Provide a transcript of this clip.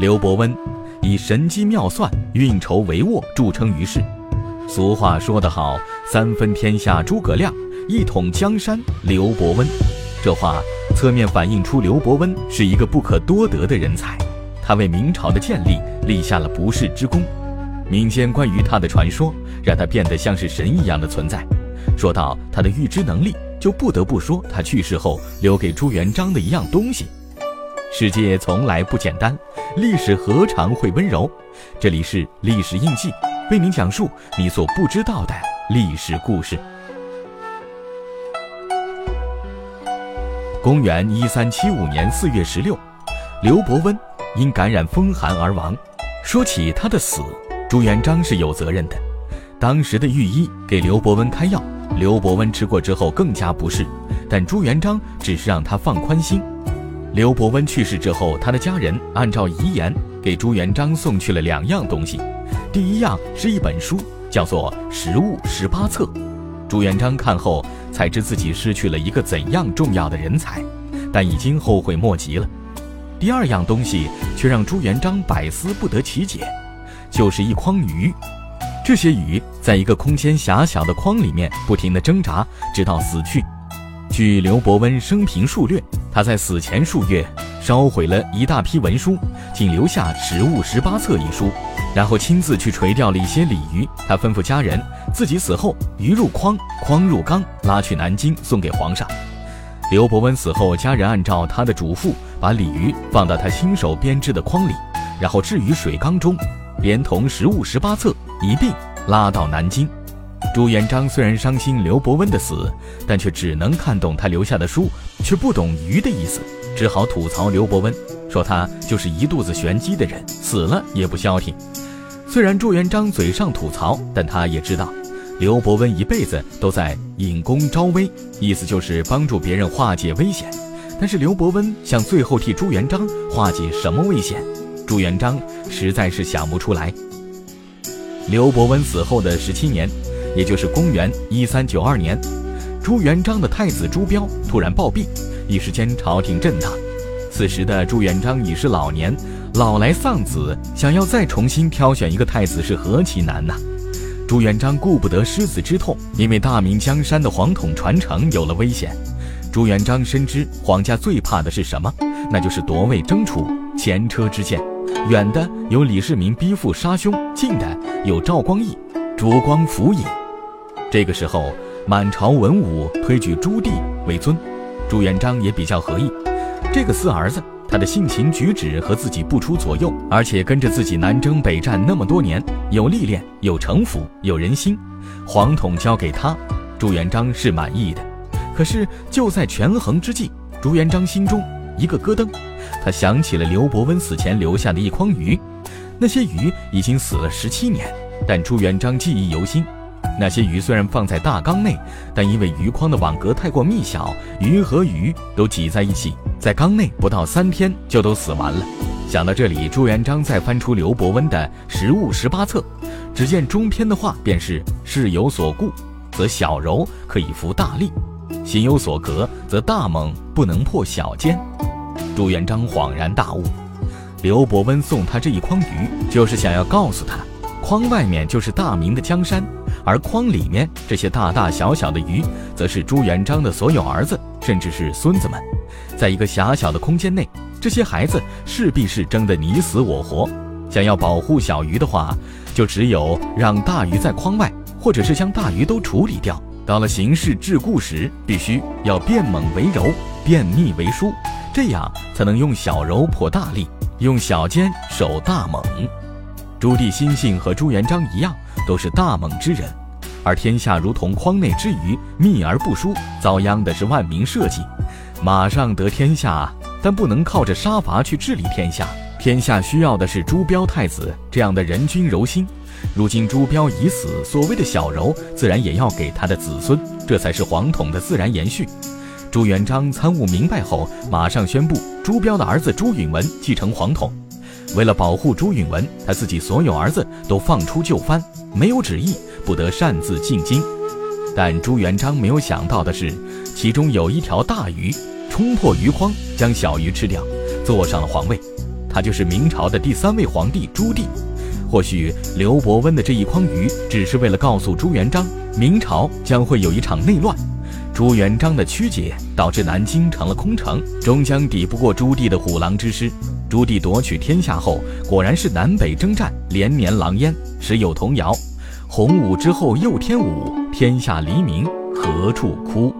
刘伯温以神机妙算、运筹帷幄著称于世。俗话说得好：“三分天下诸葛亮，一统江山刘伯温。”这话侧面反映出刘伯温是一个不可多得的人才，他为明朝的建立立下了不世之功。民间关于他的传说，让他变得像是神一样的存在。说到他的预知能力，就不得不说他去世后留给朱元璋的一样东西。世界从来不简单，历史何尝会温柔？这里是历史印记，为您讲述你所不知道的历史故事。公元一三七五年四月十六，刘伯温因感染风寒而亡。说起他的死，朱元璋是有责任的。当时的御医给刘伯温开药，刘伯温吃过之后更加不适，但朱元璋只是让他放宽心。刘伯温去世之后，他的家人按照遗言给朱元璋送去了两样东西。第一样是一本书，叫做《食物十八册》。朱元璋看后才知自己失去了一个怎样重要的人才，但已经后悔莫及了。第二样东西却让朱元璋百思不得其解，就是一筐鱼。这些鱼在一个空间狭小的筐里面不停地挣扎，直到死去。据刘伯温生平述略，他在死前数月烧毁了一大批文书，仅留下《食物十八册》一书，然后亲自去垂钓了一些鲤鱼。他吩咐家人，自己死后鱼入筐，筐入缸，拉去南京送给皇上。刘伯温死后，家人按照他的嘱咐，把鲤鱼放到他亲手编织的筐里，然后置于水缸中，连同《食物十八册》一并拉到南京。朱元璋虽然伤心刘伯温的死，但却只能看懂他留下的书，却不懂鱼的意思，只好吐槽刘伯温，说他就是一肚子玄机的人，死了也不消停。虽然朱元璋嘴上吐槽，但他也知道，刘伯温一辈子都在引弓招危，意思就是帮助别人化解危险。但是刘伯温想最后替朱元璋化解什么危险，朱元璋实在是想不出来。刘伯温死后的十七年。也就是公元一三九二年，朱元璋的太子朱标突然暴毙，一时间朝廷震荡。此时的朱元璋已是老年，老来丧子，想要再重新挑选一个太子是何其难呐！朱元璋顾不得失子之痛，因为大明江山的皇统传承有了危险。朱元璋深知皇家最怕的是什么，那就是夺位争储、前车之鉴。远的有李世民逼父杀兄，近的有赵光义、烛光辅引。这个时候，满朝文武推举朱棣为尊，朱元璋也比较合意。这个四儿子，他的性情举止和自己不出左右，而且跟着自己南征北战那么多年，有历练，有城府，有人心，皇统交给他，朱元璋是满意的。可是就在权衡之际，朱元璋心中一个咯噔，他想起了刘伯温死前留下的一筐鱼，那些鱼已经死了十七年，但朱元璋记忆犹新。那些鱼虽然放在大缸内，但因为鱼筐的网格太过密小，鱼和鱼都挤在一起，在缸内不到三天就都死完了。想到这里，朱元璋再翻出刘伯温的《食物十八册》，只见中篇的话便是“事有所固，则小柔可以服大力；心有所隔，则大猛不能破小坚。”朱元璋恍然大悟，刘伯温送他这一筐鱼，就是想要告诉他，筐外面就是大明的江山。而筐里面这些大大小小的鱼，则是朱元璋的所有儿子，甚至是孙子们。在一个狭小的空间内，这些孩子势必是争得你死我活。想要保护小鱼的话，就只有让大鱼在筐外，或者是将大鱼都处理掉。到了形势桎梏时，必须要变猛为柔，变密为疏，这样才能用小柔破大力，用小尖守大猛。朱棣心性和朱元璋一样。都是大猛之人，而天下如同筐内之鱼，密而不疏，遭殃的是万民社稷。马上得天下，但不能靠着杀伐去治理天下。天下需要的是朱标太子这样的人君柔心。如今朱标已死，所谓的小柔自然也要给他的子孙，这才是皇统的自然延续。朱元璋参悟明白后，马上宣布朱标的儿子朱允文继承皇统。为了保护朱允文，他自己所有儿子都放出就藩。没有旨意，不得擅自进京。但朱元璋没有想到的是，其中有一条大鱼冲破鱼筐，将小鱼吃掉，坐上了皇位。他就是明朝的第三位皇帝朱棣。或许刘伯温的这一筐鱼，只是为了告诉朱元璋，明朝将会有一场内乱。朱元璋的曲解，导致南京成了空城，终将抵不过朱棣的虎狼之师。朱棣夺取天下后，果然是南北征战，连年狼烟。时有童谣：“洪武之后又添武，天下黎民何处哭？”